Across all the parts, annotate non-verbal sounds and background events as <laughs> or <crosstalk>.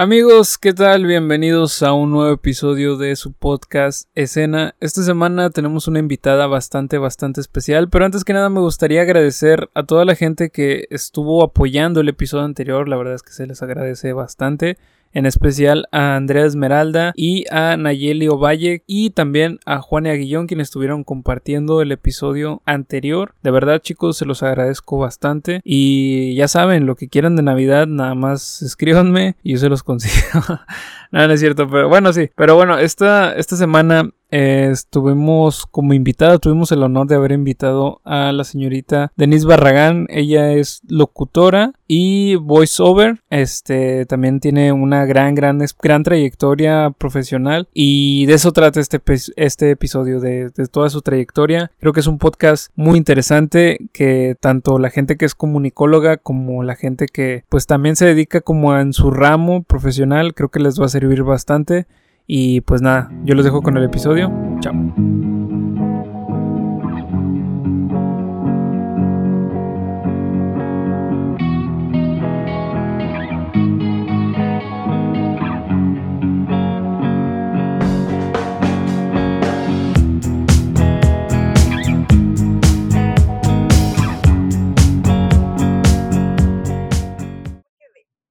Amigos, ¿qué tal? Bienvenidos a un nuevo episodio de su podcast Escena. Esta semana tenemos una invitada bastante, bastante especial, pero antes que nada me gustaría agradecer a toda la gente que estuvo apoyando el episodio anterior, la verdad es que se les agradece bastante en especial a Andrea Esmeralda y a Nayeli Ovalle y también a Juan y Aguillón quienes estuvieron compartiendo el episodio anterior. De verdad chicos se los agradezco bastante y ya saben lo que quieran de Navidad nada más escríbanme y yo se los consigo. <laughs> no, no es cierto, pero bueno sí. Pero bueno, esta, esta semana eh, estuvimos como invitada, tuvimos el honor de haber invitado a la señorita Denise Barragán. Ella es locutora y voiceover. Este también tiene una gran, gran, gran trayectoria profesional. Y de eso trata este, este episodio, de, de toda su trayectoria. Creo que es un podcast muy interesante que tanto la gente que es comunicóloga como la gente que pues también se dedica como en su ramo profesional, creo que les va a servir bastante. Y pues nada, yo los dejo con el episodio. Chao.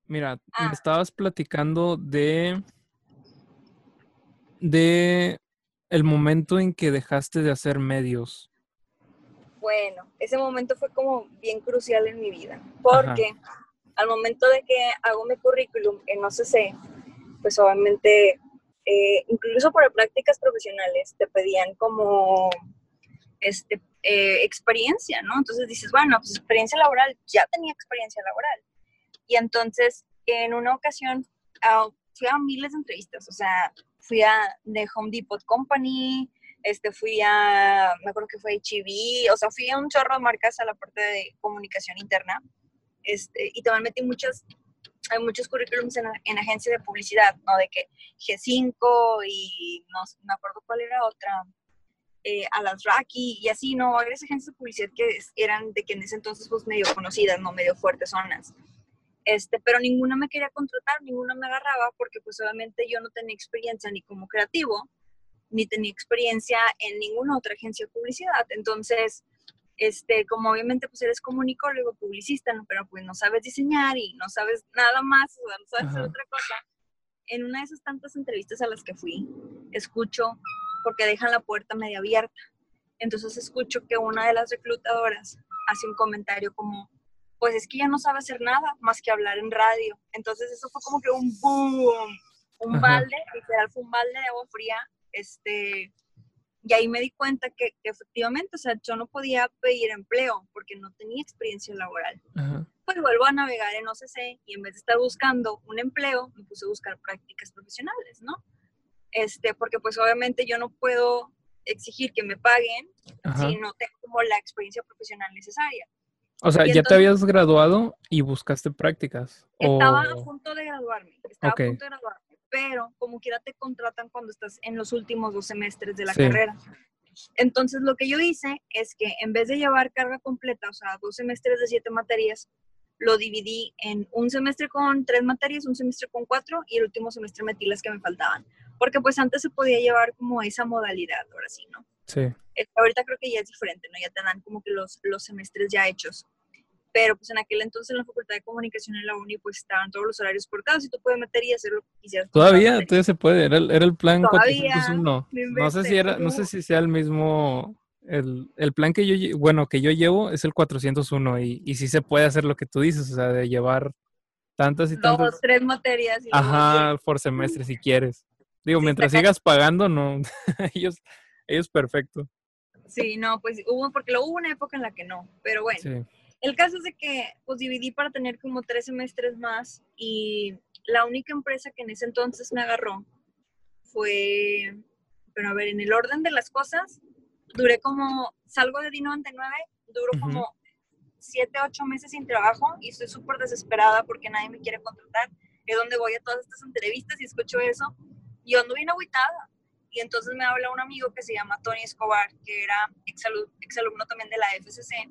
Mira, me Ah. estabas platicando de de el momento en que dejaste de hacer medios. Bueno, ese momento fue como bien crucial en mi vida, porque al momento de que hago mi currículum en OCC, pues obviamente, eh, incluso para prácticas profesionales, te pedían como este, eh, experiencia, ¿no? Entonces dices, bueno, pues experiencia laboral, ya tenía experiencia laboral. Y entonces, en una ocasión, ah, fui a miles de entrevistas, o sea, fui a The Home Depot Company, este, fui a, me acuerdo que fue HEB, o sea, fui a un chorro de marcas a la parte de comunicación interna, este, y también metí muchas, hay muchos currículums en, en agencia de publicidad, ¿no? De que G5 y no me acuerdo cuál era otra, eh, a las Raki y así, ¿no? Varias agencias de publicidad que eran de que en ese entonces pues medio conocidas, ¿no? Medio fuertes zonas. Este, pero ninguna me quería contratar, ninguna me agarraba porque pues obviamente yo no tenía experiencia ni como creativo, ni tenía experiencia en ninguna otra agencia de publicidad. Entonces, este, como obviamente pues eres comunicólogo, publicista, ¿no? pero pues no sabes diseñar y no sabes nada más, o sea, no sabes hacer otra cosa. En una de esas tantas entrevistas a las que fui, escucho, porque dejan la puerta media abierta, entonces escucho que una de las reclutadoras hace un comentario como, pues es que ya no sabe hacer nada más que hablar en radio. Entonces eso fue como que un boom, un Ajá. balde, literal fue un balde de agua fría, este, y ahí me di cuenta que, que efectivamente, o sea, yo no podía pedir empleo porque no tenía experiencia laboral. Ajá. Pues vuelvo a navegar en OCC y en vez de estar buscando un empleo, me puse a buscar prácticas profesionales, ¿no? Este, porque pues obviamente yo no puedo exigir que me paguen Ajá. si no tengo como la experiencia profesional necesaria. O sea, y ya te habías graduado y buscaste prácticas. Estaba a punto de graduarme, estaba a punto de graduarme, pero como quiera te contratan cuando estás en los últimos dos semestres de la Sí. carrera. Entonces lo que yo hice es que en vez de llevar carga completa, o sea, dos semestres de siete materias, lo dividí en un semestre con tres materias, un semestre con cuatro y el último semestre metí las que me faltaban. Porque pues antes se podía llevar como esa modalidad, ahora sí, ¿no? Sí. Este, ahorita creo que ya es diferente, ¿no? Ya te dan como que los, los semestres ya hechos. Pero pues en aquel entonces en la Facultad de Comunicación en la Uni pues estaban todos los horarios cortados y tú puedes meter y hacer lo que quisieras. Todavía, todavía se puede. Era el, era el plan Todavía, 401. no No sé si era, no sé si sea el mismo. El, el plan que yo, bueno, que yo llevo es el 401 y, y sí se puede hacer lo que tú dices, o sea, de llevar tantas y Dos, tantas. tres materias. Y Ajá, por semestre si quieres. Digo, Sí, mientras sigas pagando, no. <laughs> ellos, ellos perfecto. Sí, no, pues hubo, porque luego hubo una época en la que no. Pero bueno, Sí. el caso es de que pues dividí para tener como tres semestres más y la única empresa que en ese entonces me agarró fue, pero a ver, en el orden de las cosas, duré como, salgo de D99, duro como siete, ocho meses sin trabajo y estoy súper desesperada porque nadie me quiere contratar. Es donde voy a todas estas entrevistas y escucho eso y yo ando bien agüitada. Y entonces me habla un amigo que se llama Tony Escobar, que era exalu- exalumno también de la FCC,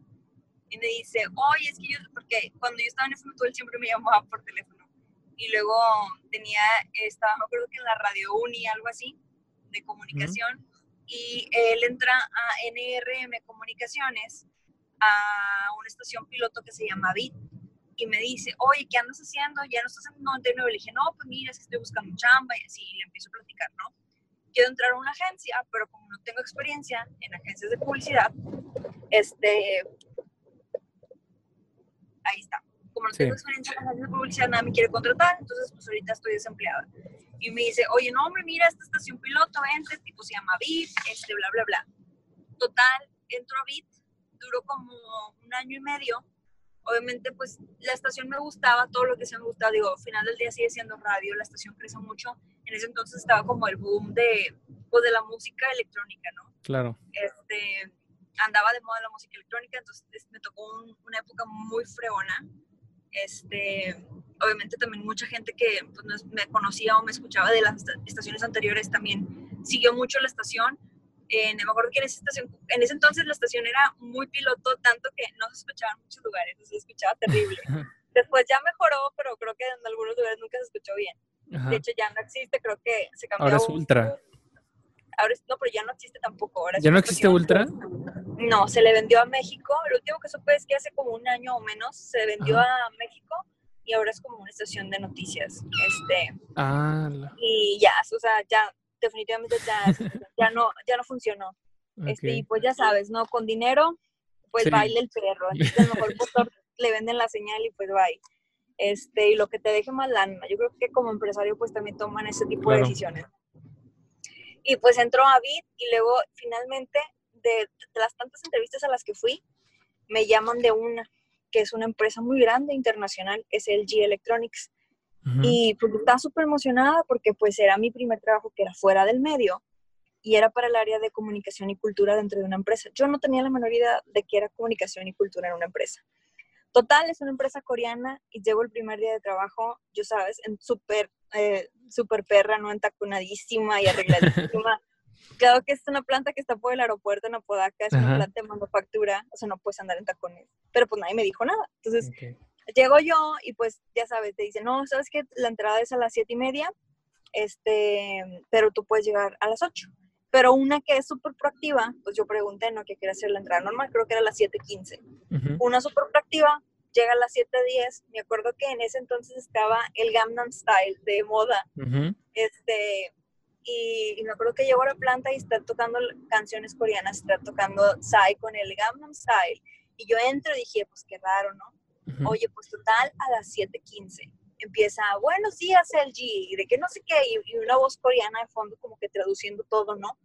y me dice, oye, es que yo, porque cuando yo estaba en FMTU, él siempre me llamaba por teléfono. Y luego, tenía, estaba, me acuerdo que en la Radio Uni, algo así, de comunicación, y él entra a NRM Comunicaciones, a una estación piloto que se llama VIT, y me dice, oye, ¿qué andas haciendo? ¿Ya no estás en 99? Le dije, no, pues mira, es que estoy buscando chamba, y así, le empiezo a platicar, ¿no? Quiero entrar a una agencia, pero como no tengo experiencia en agencias de publicidad, este, ahí está. Como no tengo experiencia en agencias de publicidad, nada me quiere contratar, entonces pues ahorita estoy desempleada. Y me dice, oye, no, hombre, mira, esta estación piloto, vente, tipo se llama VIP, este, bla, bla, bla. Total, entro a VIP, duró como un año y medio. Obviamente, pues la estación me gustaba, todo lo que se me gustaba, digo, al final del día sigue siendo radio, la estación creció mucho. En ese entonces estaba como el boom de, pues, de la música electrónica, ¿no? Claro. Este, andaba de moda la música electrónica, entonces me tocó una época muy fregona. Este, obviamente también mucha gente que pues, me conocía o me escuchaba de las estaciones anteriores también siguió mucho la estación. Eh, me acuerdo que en, esa estación, en ese entonces la estación era muy piloto, tanto que no se escuchaba en muchos lugares, se escuchaba terrible. <laughs> Después ya mejoró, pero creo que en algunos lugares nunca se escuchó bien. De hecho, ya no existe, creo que se cambió. Ahora es Ultra. Ahora no, pero ya no existe tampoco. Ahora ¿Ya no existe Ultra? No, se le vendió a México. Lo último que supe es que hace como un año o menos se vendió a México y ahora es como una estación de noticias. Este, ah, Y ya, o sea, ya definitivamente ya, ya, no, ya no funcionó. Este, y pues ya sabes, ¿no? Con dinero, pues baile el perro. Entonces, a lo mejor <laughs> le venden la señal y pues bye. Este, y lo que te deje más lana. Yo creo que como empresario, pues también toman ese tipo de decisiones. Y pues entró a Bit y luego finalmente de, de, las tantas entrevistas a las que fui, me llaman de una, que es una empresa muy grande internacional, es LG Electronics. Y pues estaba súper emocionada porque pues era mi primer trabajo que era fuera del medio y era para el área de comunicación y cultura dentro de una empresa. Yo no tenía la menor idea de qué era comunicación y cultura en una empresa. Total, es una empresa coreana y llevo el primer día de trabajo, yo sabes, en súper, eh, súper perra, ¿no? Entaconadísima y arregladísima. <laughs> claro que es una planta que está por el aeropuerto en Apodaca, es una planta de manufactura, o sea, no puedes andar en tacones. Pero pues nadie me dijo nada. Entonces, llego yo y pues ya sabes, te dicen, no, sabes que la entrada es a las siete y media, este, pero tú puedes llegar a las ocho. Pero una que es súper proactiva, pues yo pregunté, ¿no? Que quiere hacer la entrada normal, creo que era a las 7.15. Una súper proactiva llega a las 7.10. Me acuerdo que en ese entonces estaba el Gangnam Style de moda. Este, y, me acuerdo que llegó a la planta y está tocando canciones coreanas, está tocando Psy con el Gangnam Style. Y yo entro y dije, pues qué raro, ¿no? Oye, pues total, a las 7.15 empieza, buenos días LG, de que no sé qué, y, una voz coreana de fondo como que traduciendo todo, ¿no?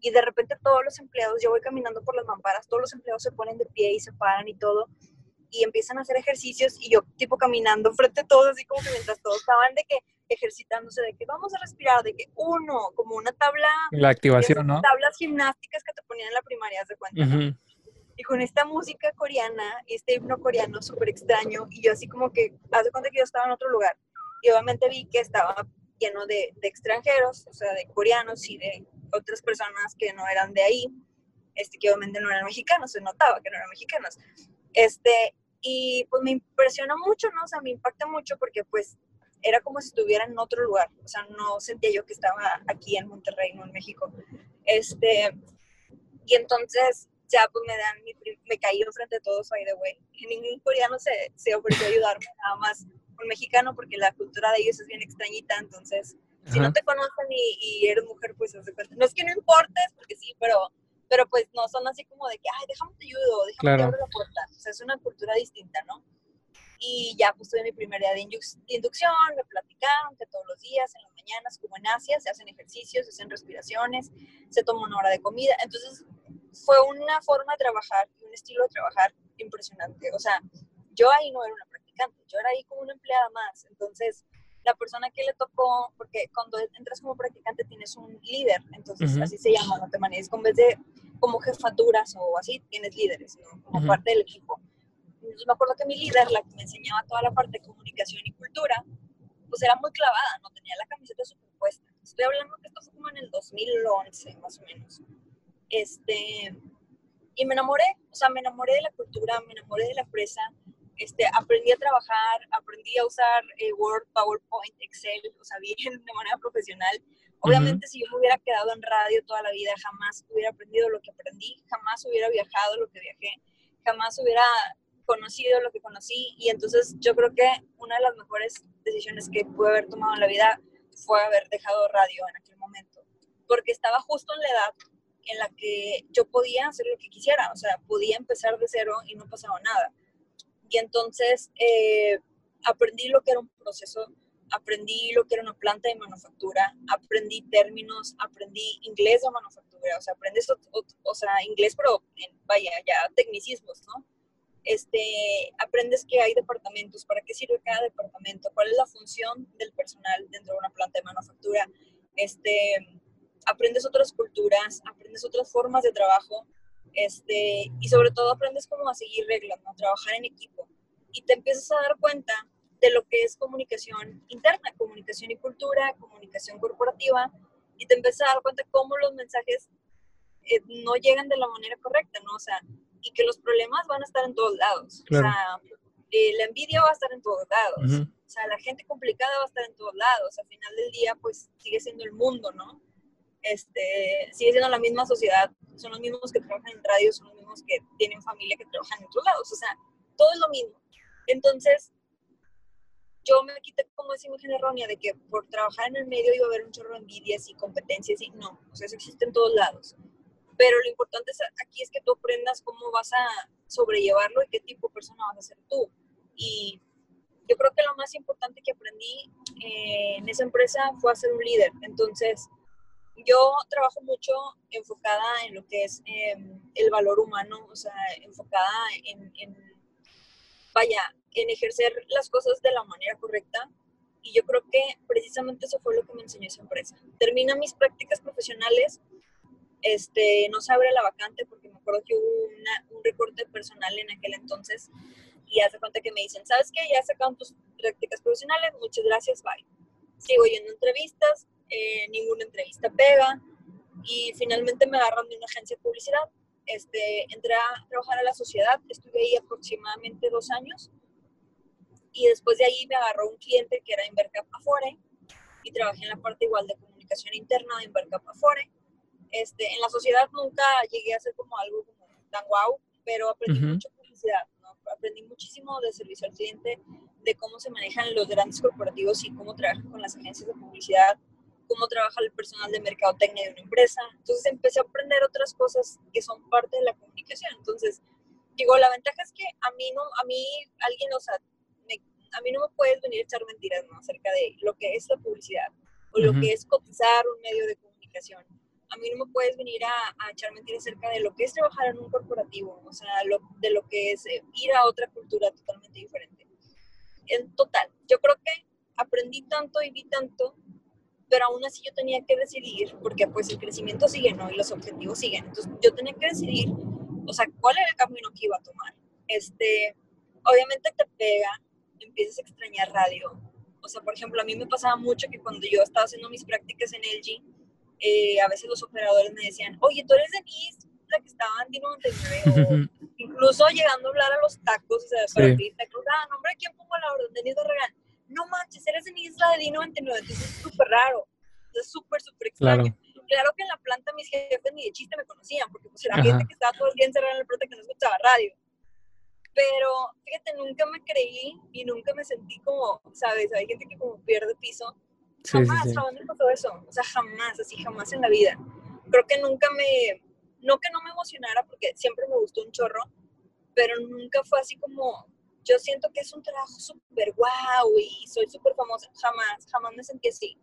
Y de repente todos los empleados, yo voy caminando por las mamparas, todos los empleados se ponen de pie y se paran y todo, y empiezan a hacer ejercicios y yo tipo caminando <laughs> frente a todos, así como que mientras todos estaban de que ejercitándose, de que vamos a respirar, de que uno, como una tabla... La activación, ¿no? Tablas gimnásticas que te ponían en la primaria, ¿se cuenta? Y con esta música coreana, este himno coreano súper extraño, y yo así como que, haz de cuenta que yo estaba en otro lugar, y obviamente vi que estaba lleno de, de extranjeros, o sea, de coreanos y de otras personas que no eran de ahí, este, que obviamente no eran mexicanos, se notaba que no eran mexicanos. Este, y pues me impresiona mucho, ¿no? O sea, me impacta mucho porque pues era como si estuviera en otro lugar, o sea, no sentía yo que estaba aquí en Monterrey, no en México. Este, y entonces ya pues me dan, mi, me caí frente a todos, by the way, y ningún coreano se, se ofreció a ayudarme, nada más un mexicano, porque la cultura de ellos es bien extrañita, entonces, si no te conocen y, y eres mujer, pues no es que no importes, porque sí, pero pero pues no son así como de que, ay, déjame te ayudo, déjame claro. te abro la puerta. O sea, es una cultura distinta, ¿no? Y ya pues tuve mi primer día de, inducción, me platicaron que todos los días, en las mañanas, como en Asia, se hacen ejercicios, se hacen respiraciones, se toma una hora de comida. Entonces fue una forma de trabajar y un estilo de trabajar impresionante. O sea, yo ahí no era una practicante, yo era ahí como una empleada más. Entonces, la persona que le tocó, porque cuando entras como practicante tienes un líder, entonces así se llama, no te manejes con vez de como jefaturas o así, tienes líderes, ¿no? Como parte del equipo. Entonces me acuerdo que mi líder, la que me enseñaba toda la parte de comunicación y cultura, pues era muy clavada, no tenía la camiseta superpuesta. Estoy hablando que esto fue como en el 2011, más o menos. Este, y me enamoré, o sea, me enamoré de la cultura, me enamoré de la empresa, este, aprendí a trabajar, aprendí a usar eh, Word, PowerPoint, Excel, o sea, <laughs> bien de manera profesional. Obviamente, si yo me hubiera quedado en radio toda la vida, jamás hubiera aprendido lo que aprendí, jamás hubiera viajado lo que viajé, jamás hubiera conocido lo que conocí. Y entonces yo creo que una de las mejores decisiones que pude haber tomado en la vida fue haber dejado radio en aquel momento, porque estaba justo en la edad en la que yo podía hacer lo que quisiera, o sea, podía empezar de cero y no pasaba nada. Y entonces eh, aprendí lo que era un proceso, aprendí lo que era una planta de manufactura, aprendí términos, aprendí inglés de manufactura, o sea, aprendes, o, sea, inglés, pero vaya, ya tecnicismos, ¿no? Este, aprendes que hay departamentos, para qué sirve cada departamento, cuál es la función del personal dentro de una planta de manufactura, este, aprendes otras culturas, aprendes otras formas de trabajo, este, y sobre todo aprendes cómo a seguir reglas, ¿no? trabajar en equipo. Y te empiezas a dar cuenta de lo que es comunicación interna, comunicación y cultura, comunicación corporativa, y te empiezas a dar cuenta cómo los mensajes eh, no llegan de la manera correcta, ¿no? O sea, y que los problemas van a estar en todos lados. O sea, eh, la envidia va a estar en todos lados. O sea, la gente complicada va a estar en todos lados. Al final del día, pues sigue siendo el mundo, ¿no? Este, sigue siendo la misma sociedad, son los mismos que trabajan en radio, son los mismos que tienen familia que trabajan en otros lados, o sea, todo es lo mismo. Entonces, yo me quité como esa imagen errónea de que por trabajar en el medio iba a haber un chorro de envidias y competencias y no, o sea, eso existe en todos lados. Pero lo importante aquí es que tú aprendas cómo vas a sobrellevarlo y qué tipo de persona vas a ser tú. Y yo creo que lo más importante que aprendí eh, en esa empresa fue a ser un líder. Entonces, yo trabajo mucho enfocada en lo que es em, el valor humano, o sea, enfocada en, vaya, en ejercer las cosas de la manera correcta. Y yo creo que precisamente eso fue lo que me enseñó esa empresa. Termina mis prácticas profesionales, este, no se abre la vacante porque me acuerdo que hubo un recorte personal en aquel entonces y hace cuenta que me dicen, ¿sabes qué? Ya sacaron tus prácticas profesionales, muchas gracias, bye. Sigo yendo entrevistas, eh, ninguna entrevista pega y finalmente me agarran de una agencia de publicidad. Este, entré a trabajar a la sociedad, estuve ahí aproximadamente dos años y después de ahí me agarró un cliente que era Invercap Afore y trabajé en la parte igual de comunicación interna de Invercap Afore. Este, en la sociedad nunca llegué a hacer como algo como tan guau, pero aprendí mucho publicidad, aprendí muchísimo de servicio al cliente, de cómo se manejan los grandes corporativos y cómo trabajan con las agencias de publicidad, cómo trabaja el personal de mercadotecnia de una empresa. Entonces empecé a aprender otras cosas que son parte de la comunicación. Entonces, digo, la ventaja es que a mí no, a mí alguien, o sea, a mí no me puedes venir a echar mentiras ¿no? acerca de lo que es la publicidad o lo que es cotizar un medio de comunicación. A mí no me puedes venir a, a, echar mentiras acerca de lo que es trabajar en un corporativo, o sea, lo, de lo que es eh, ir a otra cultura totalmente diferente. En total, yo creo que aprendí tanto y vi tanto pero aún así yo tenía que decidir, porque pues el crecimiento sigue, ¿no? Y los objetivos siguen. Entonces yo tenía que decidir, o sea, cuál era el camino que iba a tomar. Este, obviamente te pega, empiezas a extrañar radio. O sea, por ejemplo, a mí me pasaba mucho que cuando yo estaba haciendo mis prácticas en LG, eh, a veces los operadores me decían, oye, tú eres Denise, la que estaba en Dino 99, <laughs> incluso llegando a hablar a los tacos, o sea, para pedir tacos, ah, nombre, ¿quién pongo la orden? Denise Barragán no manches, eres en Isla de D99, entonces es súper raro, es súper, súper extraño. Claro. que en la planta mis jefes ni de chiste me conocían, porque pues era gente que estaba todo el día encerrada en la planta que no escuchaba radio. Pero, fíjate, nunca me creí y nunca me sentí como, ¿sabes? Hay gente que como pierde piso. Jamás, jamás me pasó eso. O sea, jamás, así, jamás en la vida. Creo que nunca me, no que no me emocionara, porque siempre me gustó un chorro, pero nunca fue así como, yo siento que es un trabajo súper guau y soy súper famosa, jamás, jamás me sentí así.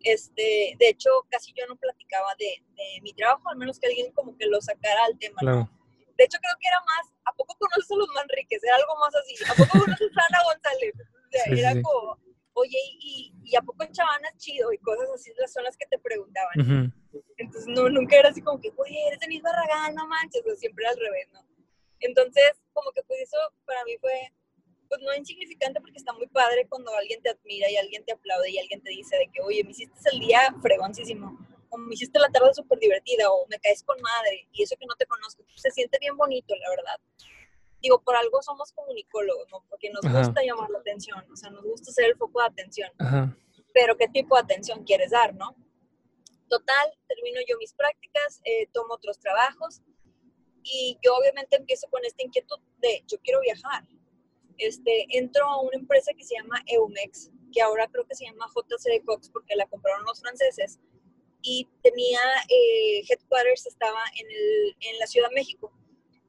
Este, de hecho, casi yo no platicaba de, de, mi trabajo, al menos que alguien como que lo sacara al tema. De hecho, creo que era más, ¿a poco conoces a los Manriques? Era algo más así. ¿A poco conoces a Ana González? <laughs> era como, oye, y, y, a poco Chavana chido y cosas así, son las que te preguntaban. Entonces, no, nunca era así como que, oye, eres Denise Barragán, no manches, siempre al revés, ¿no? Entonces, como que pues eso para mí fue, pues no insignificante porque está muy padre cuando alguien te admira y alguien te aplaude y alguien te dice de que, oye, me hiciste el día fregoncísimo, o me hiciste la tarde súper divertida, o me caes con madre, y eso que no te conozco, se siente bien bonito, la verdad. digo, por algo somos comunicólogos, ¿no? Porque nos gusta llamar la atención, o sea, nos gusta ser el foco de atención. Pero ¿qué tipo de atención quieres dar, no? Total, termino yo mis prácticas, eh, tomo otros trabajos y yo obviamente empiezo con esta inquietud de yo quiero viajar. Este, entro a una empresa que se llama Eumex, que ahora creo que se llama JCD Cox porque la compraron los franceses y tenía eh, headquarters, estaba en, el, en la Ciudad de México.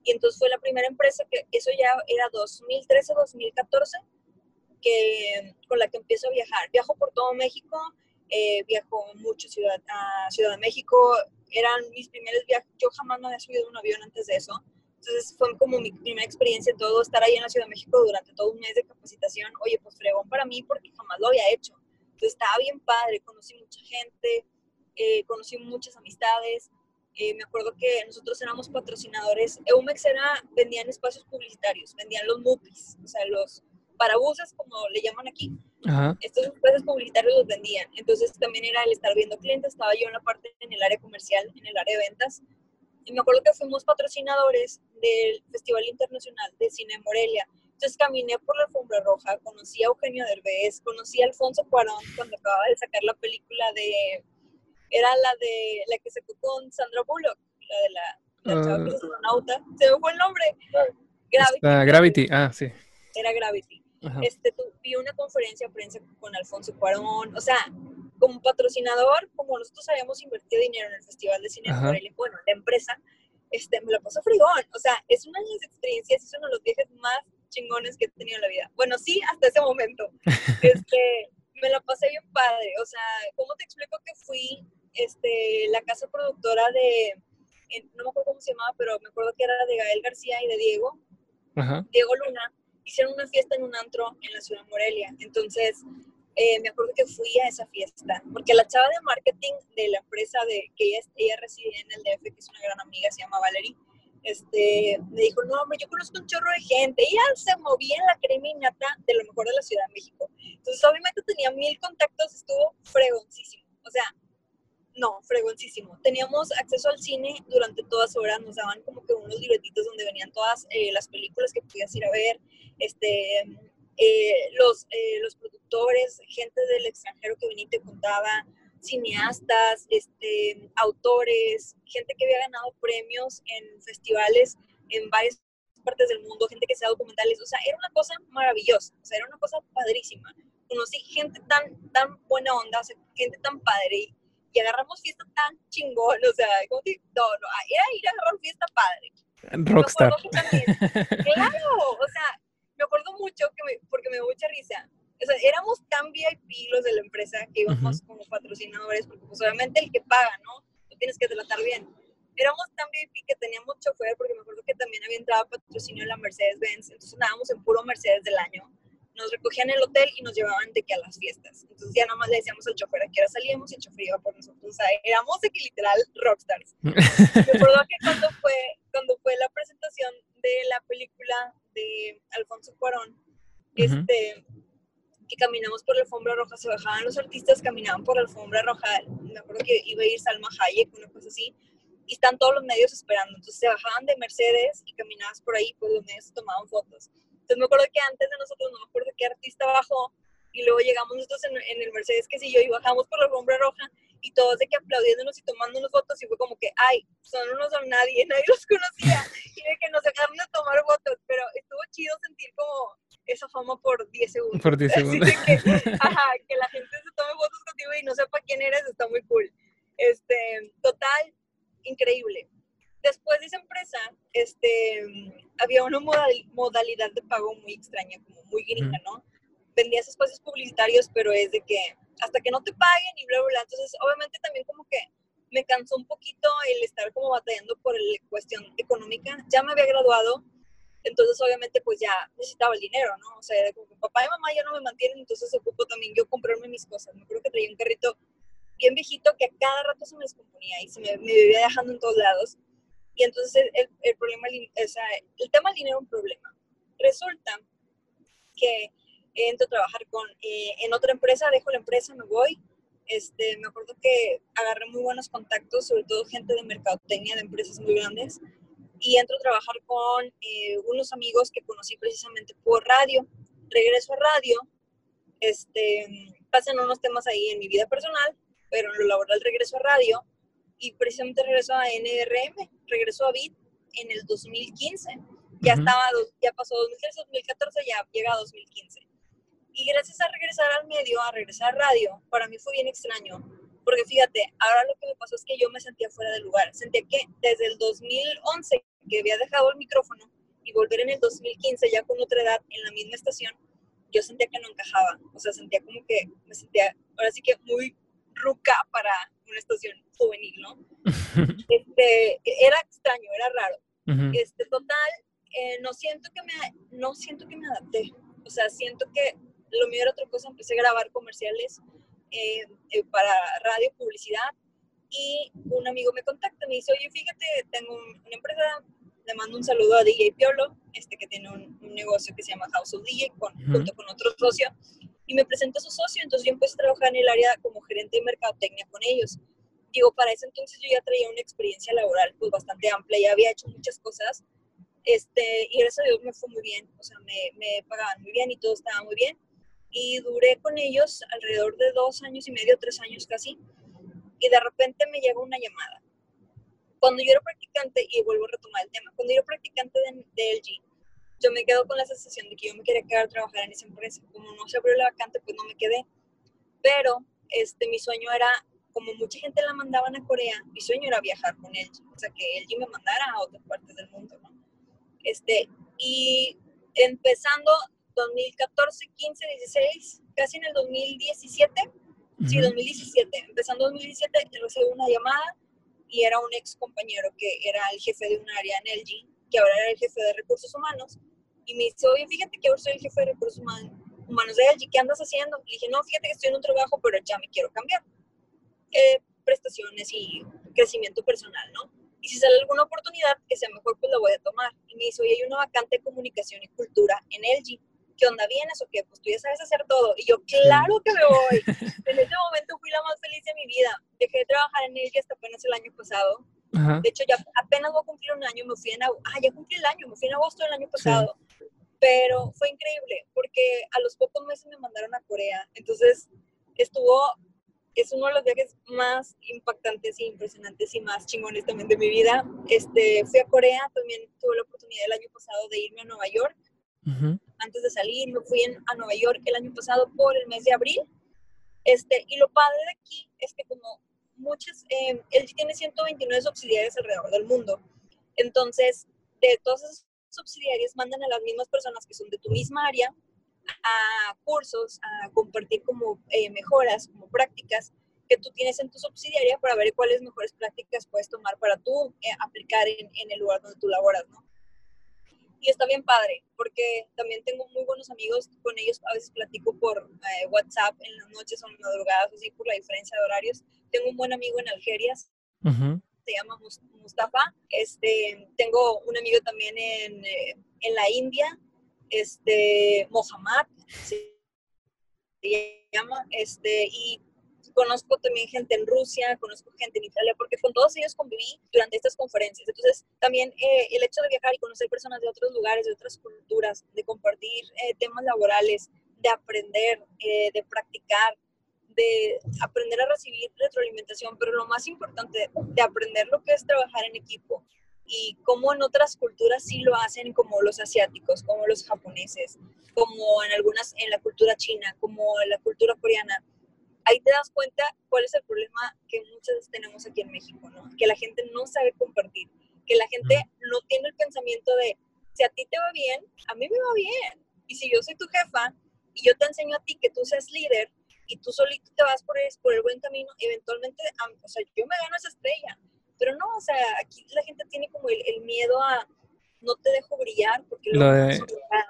Y entonces fue la primera empresa que, eso ya era 2013, 2014, que, con la que empiezo a viajar. Viajo por todo México, eh, viajo mucho ciudad, a Ciudad de México, eran mis primeros viajes, yo jamás me había subido un avión antes de eso. Entonces fue como mi primera experiencia todo, estar ahí en la Ciudad de México durante todo un mes de capacitación. Oye, pues fregón para mí porque jamás lo había hecho. Entonces estaba bien padre, conocí mucha gente, eh, conocí muchas amistades. Eh, me acuerdo que nosotros éramos patrocinadores. Eumex era, vendían espacios publicitarios, vendían los MUPIs, o sea, los parabuses, como le llaman aquí. Estos espacios publicitarios los vendían. Entonces también era el estar viendo clientes. Estaba yo en la parte, en el área comercial, en el área de ventas. Y me acuerdo que fuimos patrocinadores del Festival Internacional de Cine Morelia. Entonces caminé por la alfombra roja, conocí a Eugenio Derbez, conocí a Alfonso Cuarón cuando acababa de sacar la película de era la de la que sacó con Sandra Bullock, la de la, la chava que es ah. astronauta. Se me fue el nombre. Gravity. Gravity, ah, sí. Era Gravity. Este, vi una conferencia de prensa con Alfonso Cuarón. O sea, como patrocinador, como nosotros habíamos invertido dinero en el Festival de Cine de bueno, la empresa, este, me lo pasó frigón. O sea, es una de las experiencias, es uno de los viajes más chingones que he tenido en la vida. Bueno, sí, hasta ese momento. <laughs> este, me lo pasé bien padre. O sea, ¿cómo te explico que fui este, la casa productora de, no me acuerdo cómo se llamaba, pero me acuerdo que era de Gael García y de Diego, Diego Luna, hicieron una fiesta en un antro en la ciudad de Morelia. Entonces, eh, me acuerdo que fui a esa fiesta, porque la chava de marketing de la empresa de que ella, ella reside en el DF, que es una gran amiga, se llama Valerie, este, me dijo, no, hombre, yo conozco un chorro de gente. Ella se movía en la criminata de lo mejor de la Ciudad de México. Entonces, obviamente tenía mil contactos, estuvo fregoncísimo. O sea, no, fregoncísimo. Teníamos acceso al cine durante todas horas, nos daban como que unos libretitos donde venían todas eh, las películas que podías ir a ver, este, eh, los, eh, los productores, gente del extranjero que venía y te contaba, cineastas, este, autores, gente que había ganado premios en festivales en varias partes del mundo, gente que hacía documentales, o sea, era una cosa maravillosa, o sea, era una cosa padrísima. Conocí gente tan, tan buena onda, gente tan padre, y agarramos fiesta tan chingón, o sea, como que, no, no, era ir a agarrar fiesta padre. Rockstar. claro, o sea, me acuerdo mucho que me, porque me dio mucha risa. O sea, éramos tan VIP los de la empresa que íbamos como patrocinadores, porque pues obviamente el que paga, ¿no? Tú tienes que tratar bien. Éramos tan VIP que teníamos chofer, porque me acuerdo que también había entrado patrocinio en la Mercedes-Benz, entonces andábamos en puro Mercedes del año nos recogían en el hotel y nos llevaban de que a las fiestas. Entonces ya nada más le decíamos al chofer a qué hora salíamos y el chofer iba por nosotros. O sea, éramos de que literal rockstars. <laughs> Me acuerdo que cuando fue, cuando fue la presentación de la película de Alfonso Cuarón, este, que caminamos por la alfombra roja, se bajaban los artistas, caminaban por la alfombra roja. Me acuerdo que iba a ir Salma Hayek, una cosa así. Y están todos los medios esperando. Entonces se bajaban de Mercedes y caminabas por ahí, pues los medios tomaban fotos. Entonces me acuerdo que antes de nosotros, no me acuerdo qué artista bajó, y luego llegamos nosotros en, el Mercedes, que sí yo, y bajamos por la alfombra roja, y todos de que aplaudiéndonos y tomándonos fotos, y fue como que, ay, son unos a nadie, <laughs> nadie los conocía, y de que nos dejaron de tomar fotos, pero estuvo chido sentir como esa fama por 10 segundos. Por 10 segundos. que, ajá, que la gente se tome fotos contigo y no sepa quién eres, está muy cool. Este, total, increíble. Después de esa empresa, este, había una modalidad de pago muy extraña, como muy gringa, ¿no? Vendías espacios publicitarios, pero es de que hasta que no te paguen y bla, bla, bla. Entonces, obviamente también como que me cansó un poquito el estar como batallando por la cuestión económica. Ya me había graduado, entonces obviamente pues ya necesitaba el dinero, ¿no? O sea, como que papá y mamá ya no me mantienen, entonces ocupo también yo comprarme mis cosas. Me acuerdo que traía un carrito bien viejito que a cada rato se me descomponía y se me, me vivía dejando en todos lados. Y entonces el, el problema, o sea, el tema del dinero es un problema. Resulta que entro a trabajar con, eh, en otra empresa, dejo la empresa, me voy. Este, me acuerdo que agarré muy buenos contactos, sobre todo gente de mercadotecnia, de empresas muy grandes. y entro a trabajar con eh, unos amigos que conocí precisamente por radio. Regreso a radio, este, pasan unos temas ahí en mi vida personal, pero en lo laboral regreso a radio y precisamente regreso a NRM, regreso a BIT en el 2015. Ya estaba, ya pasó 2013, 2014, ya llega a 2015. Y gracias a regresar al medio, a regresar a radio, para mí fue bien extraño, porque fíjate, ahora lo que me pasó es que yo me sentía fuera de lugar. Sentía que desde el 2011, que había dejado el micrófono, y volver en el 2015 ya con otra edad en la misma estación, yo sentía que no encajaba. O sea, sentía como que me sentía, ahora sí que muy ruca para una estación juvenil, ¿no? este, era extraño, era raro. este, total, eh, no, siento que me, no siento que me adapté. O sea, siento que lo mío era otra cosa. Empecé a grabar comerciales eh, eh, para radio, publicidad. Y un amigo me contacta, me dice, oye, fíjate, tengo una empresa, le mando un saludo a DJ Piolo, este que tiene un, negocio que se llama House of DJ, con, junto con otro socio, y me presenta a su socio, entonces yo empecé a trabajar en el área como gerente de mercadotecnia con ellos. Digo, para ese entonces yo ya traía una experiencia laboral pues bastante amplia, ya había hecho muchas cosas, este, y gracias a Dios me fue muy bien, o sea, me, me pagaban muy bien y todo estaba muy bien, y duré con ellos alrededor de dos años y medio, tres años casi, y de repente me llega una llamada. Cuando yo era practicante, y vuelvo a retomar el tema, cuando yo era practicante de, de LG, yo me quedo con la sensación de que yo me quería quedar a trabajar en esa empresa. Como no se abrió la vacante, pues no me quedé. Pero este, mi sueño era, como mucha gente la mandaban a Corea, mi sueño era viajar con él. O sea, que él me mandara a otras partes del mundo, ¿no? Este, y empezando 2014, 15, 16, casi en el 2017, sí, 2017, empezando 2017, recibo una llamada y era un ex compañero que era el jefe de un área en LG, que ahora era el jefe de recursos humanos, y me dice, oye, fíjate que ahora soy el jefe de recursos humanos de LG, ¿qué andas haciendo? Le dije, no, fíjate que estoy en un trabajo, pero ya me quiero cambiar. Eh, prestaciones y crecimiento personal, ¿no? Y si sale alguna oportunidad que sea mejor, pues la voy a tomar. Y me dice, oye, hay una vacante de comunicación y cultura en LG ¿qué onda? ¿Vienes o qué? Pues tú ya sabes hacer todo. Y yo, claro que me voy. <laughs> en ese momento fui la más feliz de mi vida. Dejé de trabajar en ella hasta apenas el año pasado. De hecho, ya apenas voy a cumplir un año, me fui en, ah, ya cumplí el año, me fui en agosto del año pasado. Pero fue increíble, porque a los pocos meses me mandaron a Corea. Entonces, estuvo, es uno de los viajes más impactantes y impresionantes y más chingones también de mi vida. Este, fui a Corea, también tuve la oportunidad el año pasado de irme a Nueva York antes de salir, me fui a Nueva York el año pasado por el mes de abril. Este, y lo padre de aquí es que como muchas, eh, él tiene 129 subsidiarias alrededor del mundo. Entonces, de todas esas subsidiarias mandan a las mismas personas que son de tu misma área a cursos, a compartir como eh, mejoras, como prácticas que tú tienes en tu subsidiaria para ver cuáles mejores prácticas puedes tomar para tú eh, aplicar en, el lugar donde tú laboras, y está bien padre, porque también tengo muy buenos amigos, con ellos a veces platico por eh, WhatsApp en las noches o en madrugadas, así por la diferencia de horarios. Tengo un buen amigo en Algeria, se llama Mustafa. Este, tengo un amigo también en, eh, en la India, este, Mohammad, se llama, este, y conozco también gente en Rusia, conozco gente en Italia, porque con todos ellos conviví durante estas conferencias. Entonces, también eh, el hecho de viajar y conocer personas de otros lugares, de otras culturas, de compartir eh, temas laborales, de aprender, eh, de practicar, de aprender a recibir retroalimentación, pero lo más importante, de aprender lo que es trabajar en equipo y cómo en otras culturas sí lo hacen, como los asiáticos, como los japoneses, como en algunas, en la cultura china, como en la cultura coreana ahí te das cuenta cuál es el problema que muchas tenemos aquí en México, ¿no? Que la gente no sabe compartir, que la gente no tiene el pensamiento de, si a ti te va bien, a mí me va bien. Y si yo soy tu jefa y yo te enseño a ti que tú seas líder y tú solito te vas por el, por el buen camino, eventualmente, o sea, yo me gano esa estrella. Pero no, o sea, aquí la gente tiene como el, miedo a, no te dejo brillar porque lo, de,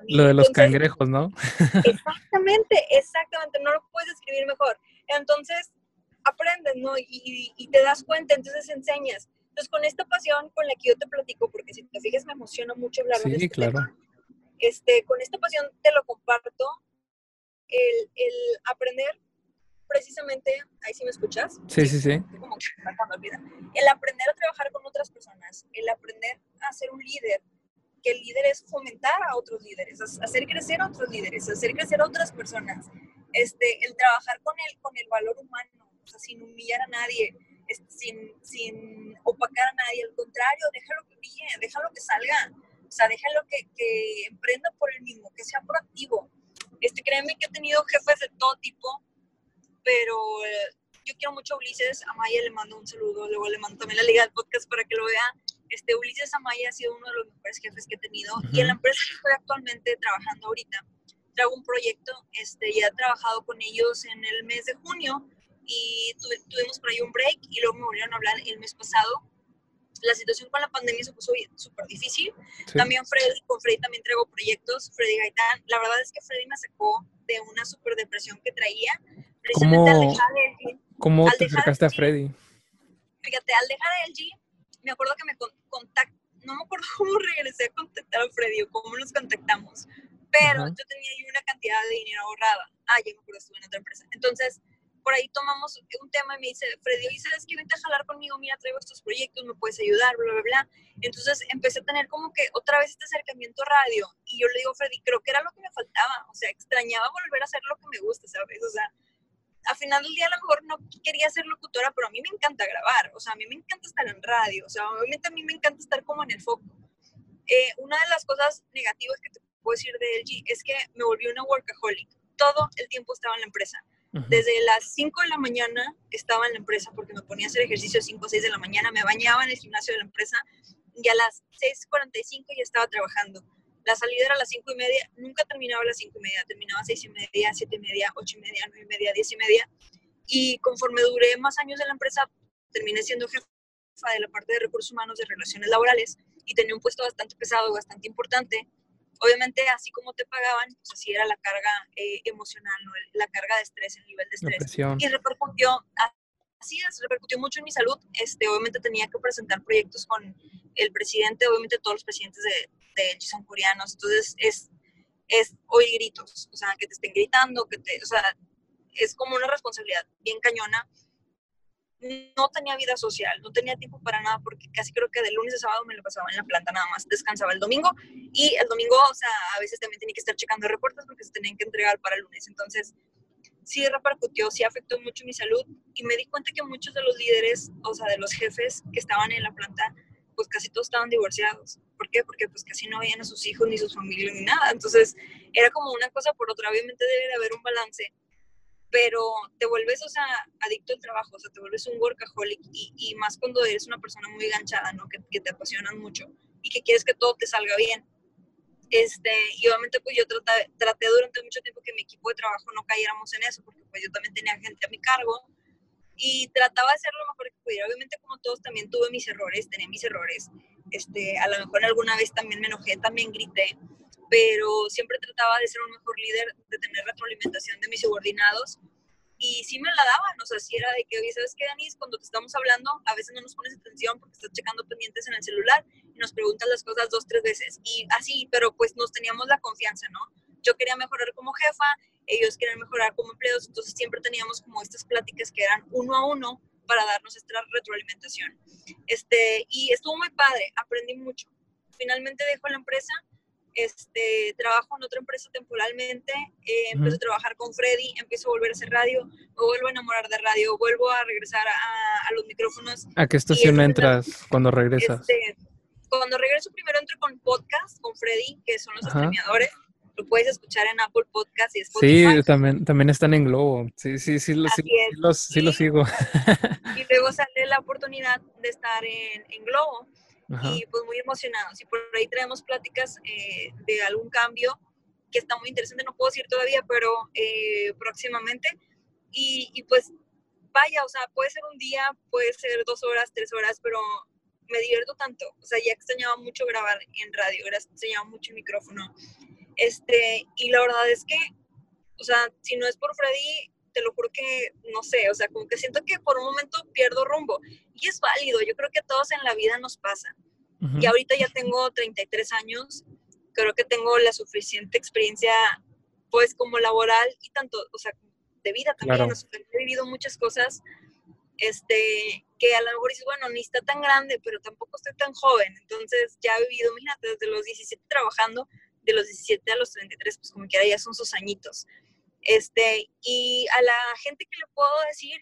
lo de los cangrejos, ¿no? exactamente, exactamente, no lo puedes escribir mejor. Entonces, aprendes, ¿no? Y, te das cuenta, entonces enseñas. Entonces, con esta pasión con la que yo te platico, porque si te fijas, me emociona mucho hablar de este claro. este, con esta pasión te lo comparto, el, aprender precisamente ahí sí me escuchas. Sí, sí, sí. el aprender a trabajar con otras personas, el aprender a ser un líder, que el líder es fomentar a otros líderes, hacer crecer a otros líderes, hacer crecer a otras personas, este, el trabajar con el, con el valor humano, o sea, sin humillar a nadie, sin, sin opacar a nadie, al contrario, déjalo que brille, déjalo que salga, o sea, déjalo que, que emprenda por el mismo, que sea proactivo. Este, créeme que he tenido jefes de todo tipo, pero eh, yo quiero mucho a Ulises, a Maya le mando un saludo, luego le mando también la liga del podcast para que lo vea. Este, Ulises Amaya ha sido uno de los mejores jefes que he tenido y en la empresa que estoy actualmente trabajando ahorita, traigo un proyecto, este, ya he trabajado con ellos en el mes de junio y tuvimos por ahí un break y luego me volvieron a hablar el mes pasado. La situación con la pandemia se puso súper difícil. También Freddy, con Freddy también traigo proyectos, Freddy Gaitán. La verdad es que Freddy me sacó de una súper depresión que traía. ¿Cómo, ¿cómo te acercaste a Freddy? Fíjate, al dejar LG, me acuerdo que me contactó, no me acuerdo <laughs> cómo regresé a contactar a Freddy o cómo nos contactamos, pero yo tenía ahí una cantidad de dinero ahorrada. Ah, ya me acuerdo, estuve en otra empresa. Entonces, por ahí tomamos un tema y me dice, Freddy, ¿y sabes que vente a jalar conmigo? Mira, traigo estos proyectos, me puedes ayudar, bla, bla, bla. Entonces empecé a tener como que otra vez este acercamiento radio y yo le digo, Freddy, creo que era lo que me faltaba, o sea, extrañaba volver a hacer lo que me gusta, ¿sabes? O sea, a final del día a lo mejor no quería ser locutora, pero a mí me encanta grabar, o sea, a mí me encanta estar en radio, o sea, obviamente a mí me encanta estar como en el foco. Eh, una de las cosas negativas que te puedo decir de LG es que me volví una workaholic. Todo el tiempo estaba en la empresa. Desde las 5 de la mañana estaba en la empresa porque me ponía a hacer ejercicio a 5 o 6 de la mañana, me bañaba en el gimnasio de la empresa y a las 6.45 ya estaba trabajando. La salida era a las 5 y media, nunca terminaba a las 5 y media, terminaba a 6 y media, 7 y media, 8 y media, 9 y media, 10 y media. Y conforme duré más años en la empresa, terminé siendo jefa de la parte de recursos humanos de relaciones laborales y tenía un puesto bastante pesado, bastante importante obviamente así como te pagaban, pues así era la carga eh, emocional, la carga de estrés, el nivel de estrés. Y repercutió, así es, repercutió mucho en mi salud. Este, obviamente tenía que presentar proyectos con el presidente, obviamente todos los presidentes de, de son coreanos, entonces es, es oír gritos, o sea, que te estén gritando, que te, o sea, es como una responsabilidad bien cañona. No tenía vida social, no tenía tiempo para nada porque casi creo que de lunes a sábado me lo pasaba en la planta nada más, descansaba el domingo y el domingo, o sea, a veces también tenía que estar checando reportes porque se tenían que entregar para el lunes, entonces sí repercutió, sí afectó mucho mi salud y me di cuenta que muchos de los líderes, o sea, de los jefes que estaban en la planta, pues casi todos estaban divorciados. ¿Por qué? Porque pues casi no veían a sus hijos ni sus familias ni nada. Entonces era como una cosa por otra. Obviamente debe de haber un balance pero te vuelves, o sea, adicto al trabajo, o sea, te vuelves un workaholic y, y más cuando eres una persona muy ganchada, ¿no? Que, que, te apasionan mucho y que quieres que todo te salga bien. Este, y obviamente pues yo traté, traté durante mucho tiempo que mi equipo de trabajo no cayéramos en eso, porque pues yo también tenía gente a mi cargo y trataba de hacer lo mejor que pudiera. Obviamente como todos también tuve mis errores, tenía mis errores. Este, a lo mejor alguna vez también me enojé, también grité, pero siempre trataba de ser un mejor líder, de tener retroalimentación de mis subordinados y sí me la daban, o sea, sí era de que, oye, ¿sabes qué, Danis? Cuando te estamos hablando, a veces no nos pones atención porque estás checando pendientes en el celular y nos preguntas las cosas dos, tres veces. Y así, pero pues nos teníamos la confianza, ¿no? Yo quería mejorar como jefa, ellos querían mejorar como empleados, entonces siempre teníamos como estas pláticas que eran uno a uno para darnos esta retroalimentación. Este, y estuvo muy padre, aprendí mucho. Finalmente dejo la empresa este, trabajo en otra empresa temporalmente, eh, empiezo a trabajar con Freddy, empiezo a volver a hacer radio, me vuelvo a enamorar de radio, vuelvo a regresar a, los micrófonos. ¿A qué estación entras cuando regresas? Este, cuando regreso primero entro con podcast, con Freddy, que son los streameadores. Lo puedes escuchar en Apple Podcast y Spotify. Sí, también, también están en Globo. Sí, sí, sí, los, sí, los, sí, los sigo. y luego sale la oportunidad de estar en, en Globo y pues muy emocionados. Y por ahí traemos pláticas eh, de algún cambio que está muy interesante, no puedo decir todavía, pero eh, próximamente. Y, y, pues vaya, o sea, puede ser un día, puede ser dos horas, tres horas, pero me divierto tanto. O sea, ya extrañaba mucho grabar en radio, extrañaba mucho el micrófono. Este, y la verdad es que, o sea, si no es por Freddy, te lo juro que, no sé, o sea, como que siento que por un momento pierdo rumbo. Y es válido, yo creo que a todos en la vida nos pasa. Y ahorita ya tengo 33 años, creo que tengo la suficiente experiencia, pues como laboral y tanto, o sea, de vida también. he vivido muchas cosas este, que a lo mejor dices, bueno, ni está tan grande, pero tampoco estoy tan joven. Entonces ya he vivido, imagínate, desde los 17 trabajando, de los 17 a los 33, pues como quiera ya son sus añitos. Este, y a la gente que le puedo decir,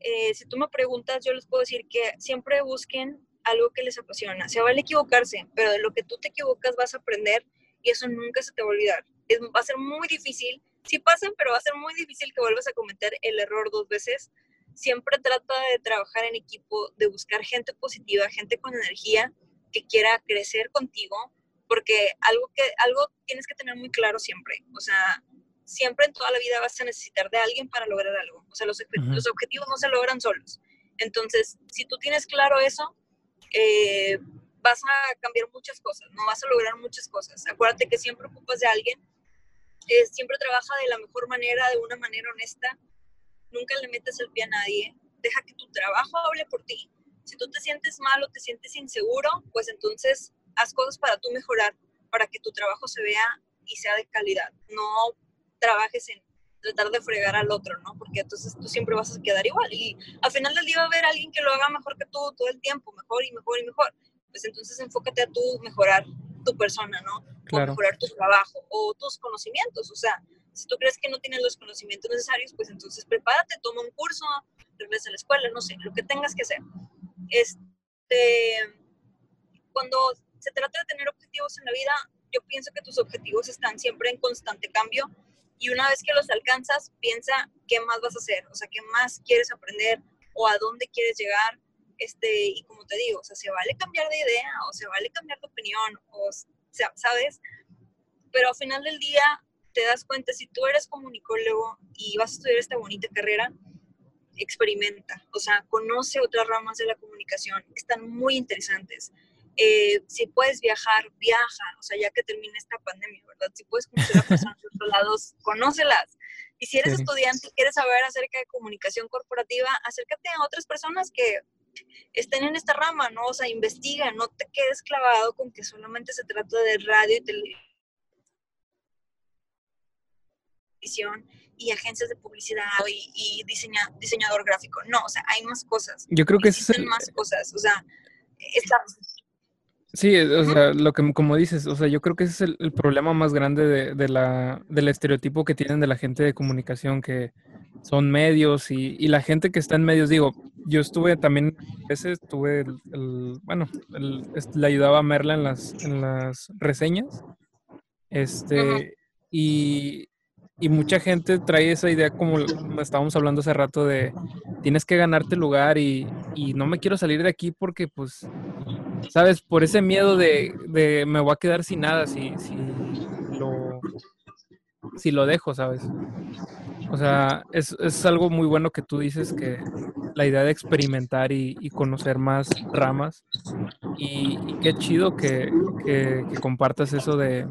eh, si tú me preguntas, yo les puedo decir que siempre busquen algo que les apasiona. Se vale equivocarse, pero de lo que tú te equivocas vas a aprender y eso nunca se te va a olvidar. Es, va a ser muy difícil, sí pasan, pero va a ser muy difícil que vuelvas a cometer el error dos veces. Siempre trata de trabajar en equipo, de buscar gente positiva, gente con energía que quiera crecer contigo, porque algo que algo tienes que tener muy claro siempre, o sea, siempre en toda la vida vas a necesitar de alguien para lograr algo. O sea, los, los objetivos no se logran solos. Entonces, si tú tienes claro eso, eh, vas a cambiar muchas cosas, no vas a lograr muchas cosas. Acuérdate que siempre ocupas de alguien, eh, siempre trabaja de la mejor manera, de una manera honesta, nunca le metes el pie a nadie, deja que tu trabajo hable por ti. Si tú te sientes mal o te sientes inseguro, pues entonces haz cosas para tú mejorar, para que tu trabajo se vea y sea de calidad. No trabajes en tratar de fregar al otro, ¿no? Porque entonces tú siempre vas a quedar igual y al final del día va a haber alguien que lo haga mejor que tú todo el tiempo, mejor y mejor y mejor. Pues entonces enfócate a tú mejorar tu persona, ¿no? O mejorar tu trabajo o tus conocimientos, o sea, si tú crees que no tienes los conocimientos necesarios, pues entonces prepárate, toma un curso, regresa a la escuela, no sé, lo que tengas que hacer. Este, cuando se trata de tener objetivos en la vida, yo pienso que tus objetivos están siempre en constante cambio y una vez que los alcanzas, piensa qué más vas a hacer, o sea, qué más quieres aprender o a dónde quieres llegar. Este, y como te digo, o sea, se vale cambiar de idea o se vale cambiar de opinión, o sea, ¿sabes? Pero al final del día te das cuenta, si tú eres comunicólogo y vas a estudiar esta bonita carrera, experimenta, o sea, conoce otras ramas de la comunicación, están muy interesantes. Eh, si puedes viajar, viaja, o sea, ya que termine esta pandemia, ¿verdad? Si puedes conocer a personas de otros lados, conócelas. Y si eres estudiante y quieres saber acerca de comunicación corporativa, acércate a otras personas que estén en esta rama, ¿no? O sea, investiga, no te quedes clavado con que solamente se trata de radio y televisión y agencias de publicidad y, diseñador gráfico. No, o sea, hay más cosas. Yo creo que es más cosas, o sea, está, Sí, o sea, lo que como dices, o sea, yo creo que ese es el, problema más grande de, la, del estereotipo que tienen de la gente de comunicación, que son medios y, la gente que está en medios, digo, yo estuve también, a veces tuve el, bueno, le ayudaba a Merla en las, en las reseñas, este, y, y mucha gente trae esa idea como estábamos hablando hace rato de tienes que ganarte lugar y, y no me quiero salir de aquí porque pues ¿sabes? Por ese miedo de, de me voy a quedar sin nada si, si, lo, si lo dejo, ¿sabes? O sea, es, es, algo muy bueno que tú dices que la idea de experimentar y, y conocer más ramas. Y, qué chido que, que, que compartas eso de,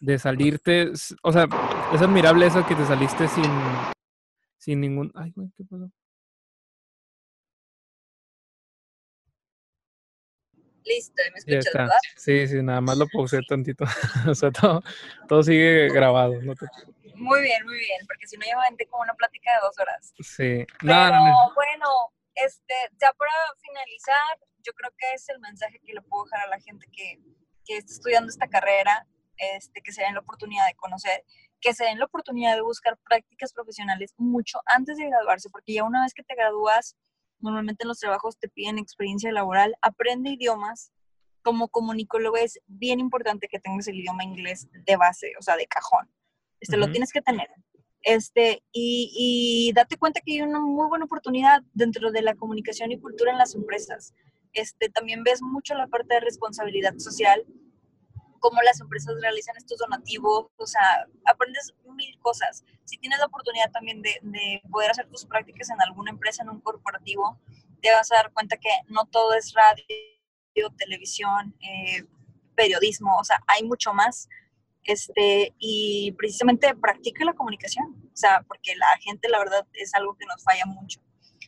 de, salirte. O sea, es admirable eso que te saliste sin, sin ningún... Ay, güey, ¿qué pasó? Listo, ¿me escuchas, verdad? Sí, sí, nada más lo puse <laughs> tantito. <laughs> o sea, todo, todo sigue grabado. Muy bien, muy bien, porque si no vente como una plática de dos horas. Sí. Pero bueno, este, ya para finalizar, yo creo que es el mensaje que le puedo dejar a la gente que, que está estudiando esta carrera, este, que se den la oportunidad de conocer, que se den la oportunidad de buscar prácticas profesionales mucho antes de graduarse, porque ya una vez que te gradúas, normalmente en los trabajos te piden experiencia laboral, aprende idiomas. Como comunicólogo es bien importante que tengas el idioma inglés de base, o sea, de cajón. Este, Lo tienes que tener. Este, y, y, date cuenta que hay una muy buena oportunidad dentro de la comunicación y cultura en las empresas. Este, también ves mucho la parte de responsabilidad social, cómo las empresas realizan estos donativos, o sea, aprendes mil cosas. Si tienes la oportunidad también de, de, poder hacer tus prácticas en alguna empresa, en un corporativo, te vas a dar cuenta que no todo es radio, televisión, eh, periodismo, o sea, hay mucho más. Este, y precisamente practica la comunicación, o sea, porque la gente, la verdad, es algo que nos falla mucho.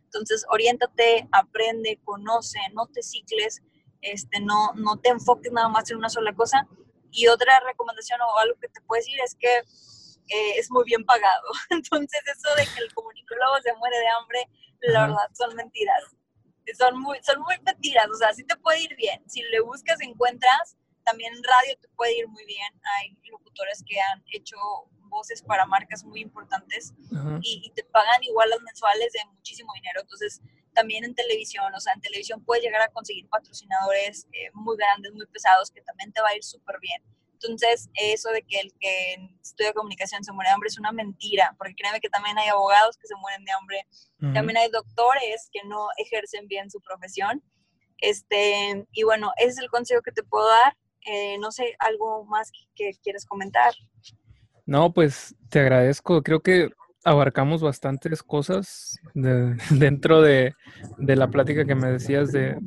Entonces, oriéntate, aprende, conoce, no te cicles, este, no, no te enfoques nada más en una sola cosa y otra recomendación o algo que te puedo decir es que eh, es muy bien pagado. <laughs> Entonces eso de que el comunicólogo se muere de hambre, la verdad son mentiras. Son muy, son muy mentiras, o sea, sí te puede ir bien. Si le buscas, encuentras, también en radio te puede ir muy bien. Hay locutores que han hecho voces para marcas muy importantes y, te pagan igual las mensuales de muchísimo dinero. Entonces, también en televisión, o sea, en televisión puedes llegar a conseguir patrocinadores eh, muy grandes, muy pesados, que también te va a ir súper bien. Entonces, eso de que el que estudia comunicación se muere de hambre es una mentira, porque créeme que también hay abogados que se mueren de hambre, también hay doctores que no ejercen bien su profesión. Este, y bueno, ese es el consejo que te puedo dar. Eh, no sé, algo más que, quieres comentar. No, pues te agradezco. Creo que abarcamos bastantes cosas <laughs> dentro de, la plática que me decías de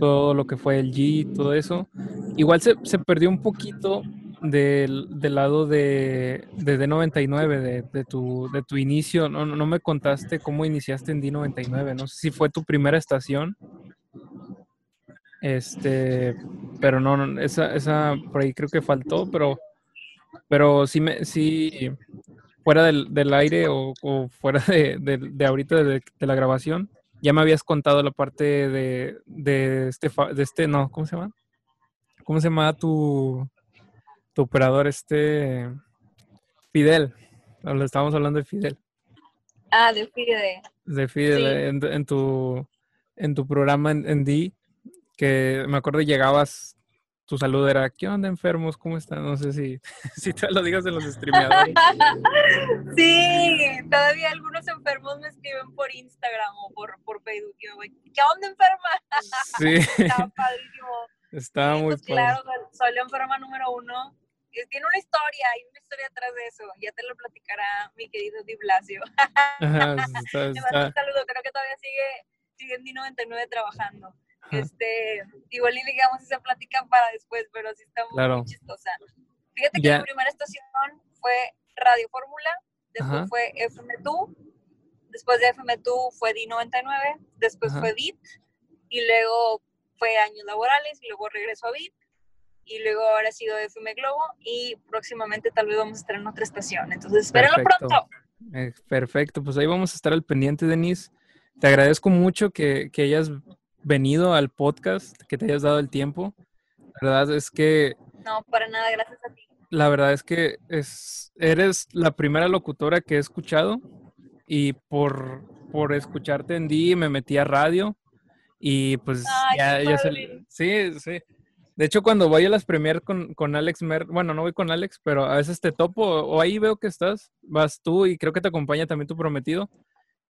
todo lo que fue el G y todo eso. Igual se, se perdió un poquito del, del lado de, de D99, de, de, tu, de tu inicio. No, no me contaste cómo iniciaste en D99. No sé si fue tu primera estación. Este, pero no, esa, esa por ahí creo que faltó, pero, pero sí me, sí, fuera del, del aire o, o, fuera de, de, de ahorita de, de, la grabación, ya me habías contado la parte de, de este, de este, no, ¿cómo se llama? ¿Cómo se llama tu, tu operador, este Fidel? Le estábamos hablando de Fidel. Ah, de Fidel. De Fidel, en, en, tu, en tu programa en, en D, que me acuerdo llegabas, tu saludo era, ¿qué onda enfermos? ¿Cómo están? No sé si, <laughs> si te lo digas en los streameadores. <laughs> sí, todavía algunos enfermos me escriben por Instagram o por, por Facebook y me ¿qué onda enferma? Sí. <laughs> Estaba padrísimo. Estaba muy pues, Claro, soy la enferma número uno. Tiene una historia, hay una historia atrás de eso. Ya te lo platicará mi querido Di Blasio. Ajá, está, está. un saludo, creo que todavía sigue, sigue en D99 trabajando. Este, igual y digamos esa plática para después, pero sí está muy, claro. chistosa. Fíjate que mi primera estación fue Radio Fórmula, después Ajá. fue FM2, después de FM2 fue D99, después Ajá. fue VIP, y luego fue años laborales, y luego regreso a VIP, y luego ahora ha sido FM Globo, y próximamente tal vez vamos a estar en otra estación. Entonces, espérenlo pronto. Eh, perfecto, pues ahí vamos a estar al pendiente, Denise. Te agradezco mucho que, que hayas venido al podcast, que te hayas dado el tiempo. La verdad es que... No, para nada, gracias a ti. La verdad es que es, eres la primera locutora que he escuchado y por, por escucharte en D me metí a radio y pues Ay, ya, ya se, sí, sí. De hecho, cuando voy a las premier con, con Alex Mer, bueno, no voy con Alex, pero a veces te topo o ahí veo que estás, vas tú y creo que te acompaña también tu prometido.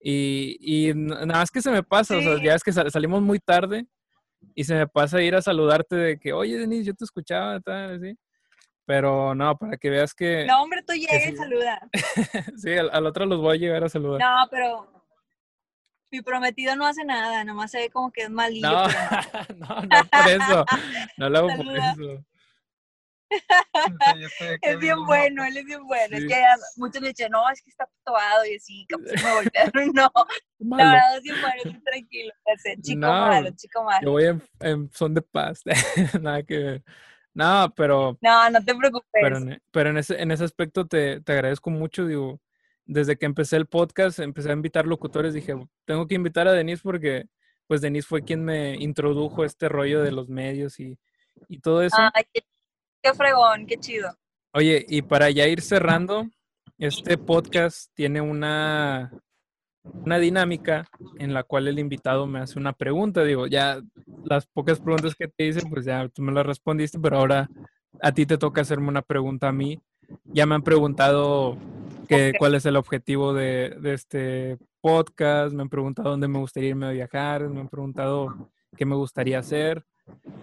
Y, y, nada más que se me pasa, sí. o sea, ya es que sal, salimos muy tarde y se me pasa ir a saludarte de que, oye, Denise, yo te escuchaba, tal, así. Pero no, para que veas que... No, hombre, tú llegas y saluda. <laughs> sí, al, al, otro los voy a llegar a saludar. No, pero mi prometido no hace nada, nomás se ve como que es malillo. No, <laughs> no, no por eso. No lo hago por eso. Es bien bueno, él es bien bueno. Sí. Es que muchos me dicen, no, es que está tatuado y así, capaz me voltearon. <laughs> No, malo. la verdad es bien bueno, es tranquilo. Chico no, malo, chico malo. Yo voy en, en son de paz, <laughs> nada que ver. No, pero... No, no te preocupes. Pero, en, pero en, ese, en ese aspecto te, te agradezco mucho, digo, desde que empecé el podcast, empecé a invitar locutores, dije, tengo que invitar a Denise porque, pues, Denise fue quien me introdujo este rollo de los medios y, y todo eso. Ay, qué Qué fregón, qué chido. Oye, y para ya ir cerrando, este podcast tiene una, una dinámica en la cual el invitado me hace una pregunta. Digo, ya las pocas preguntas que te hice, pues ya tú me las respondiste, pero ahora a ti te toca hacerme una pregunta a mí. Ya me han preguntado que, okay. cuál es el objetivo de, de este podcast, me han preguntado dónde me gustaría irme a viajar, me han preguntado qué me gustaría hacer.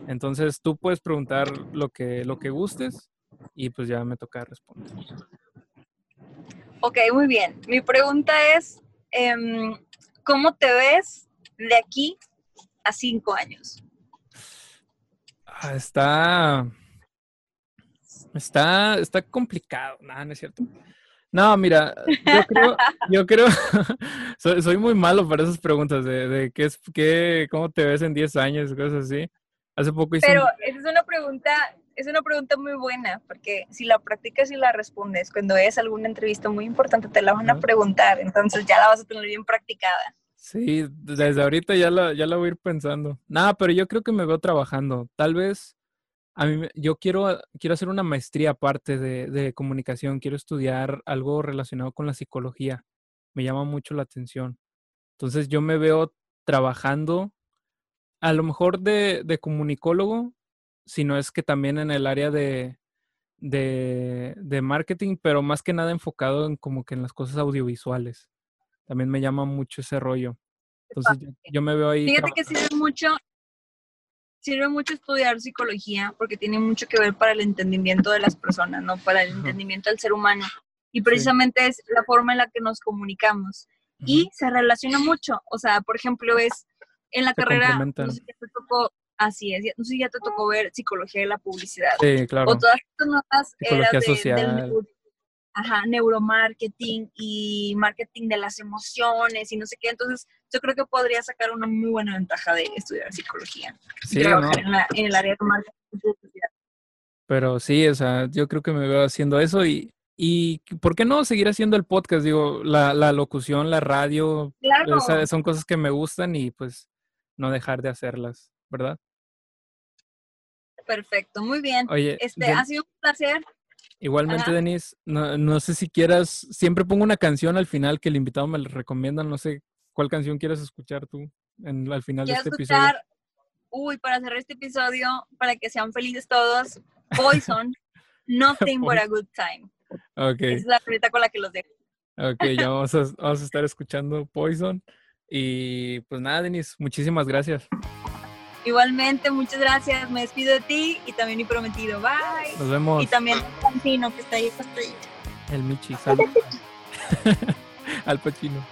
Entonces tú puedes preguntar lo que, lo que gustes y pues ya me toca responder. Ok, muy bien. Mi pregunta es, eh, ¿cómo te ves de aquí a cinco años? Ah, está, está, está complicado. Nada, no es cierto. No, mira, yo creo, <laughs> yo creo, <laughs> soy, soy, muy malo para esas preguntas de, de qué es, qué, cómo te ves en 10 años, cosas así. Hace poco hice Pero un... esa es una pregunta, es una pregunta muy buena, porque si la practicas y la respondes, cuando es alguna entrevista muy importante, te la van a preguntar, entonces ya la vas a tener bien practicada. Sí, desde ahorita ya la, ya la voy a ir pensando. Nada, pero yo creo que me veo trabajando. Tal vez a mí, yo quiero, quiero hacer una maestría aparte de, de comunicación, quiero estudiar algo relacionado con la psicología. Me llama mucho la atención. Entonces yo me veo trabajando, a lo mejor de, de comunicólogo, sino es que también en el área de, de, de, marketing, pero más que nada enfocado en como que en las cosas audiovisuales. También me llama mucho ese rollo. Entonces yo, me veo ahí. Fíjate que sirve mucho, sirve mucho estudiar psicología porque tiene mucho que ver para el entendimiento de las personas, ¿no? Para el entendimiento del ser humano. Y precisamente es la forma en la que nos comunicamos. Y se relaciona mucho. O sea, por ejemplo, es en la carrera, no sé, te tocó Así es, no sé si ya te tocó ver psicología de la publicidad. Sí, claro. O todas estas notas psicología social. ajá, neuromarketing y marketing de las emociones y no sé qué. Entonces, yo creo que podría sacar una muy buena ventaja de estudiar psicología. Sí, trabajar en, en, el área de marketing. Pero sí, o sea, yo creo que me veo haciendo eso y, y ¿por qué no seguir haciendo el podcast? Digo, la, la locución, la radio, claro. son cosas que me gustan y pues no dejar de hacerlas, ¿verdad? Perfecto, muy bien. Oye, este, ha sido un placer. Igualmente, Denise, no, no, sé si quieras, siempre pongo una canción al final que el invitado me recomienda, no sé cuál canción quieres escuchar tú en, al final de este escuchar, episodio. Uy, para cerrar este episodio, para que sean felices todos, Poison, <laughs> Nothing But a Good Time. Ok. es la con la que los dejo. Ok, ya vamos a, vamos a estar escuchando Poison. Y pues nada, Denis, muchísimas gracias. Igualmente, muchas gracias. Me despido de ti y también mi prometido. Bye. Nos vemos. Y también el Pacino que está ahí pues, acostadito. El Michi, saludos. <laughs> <laughs> Al Pacino.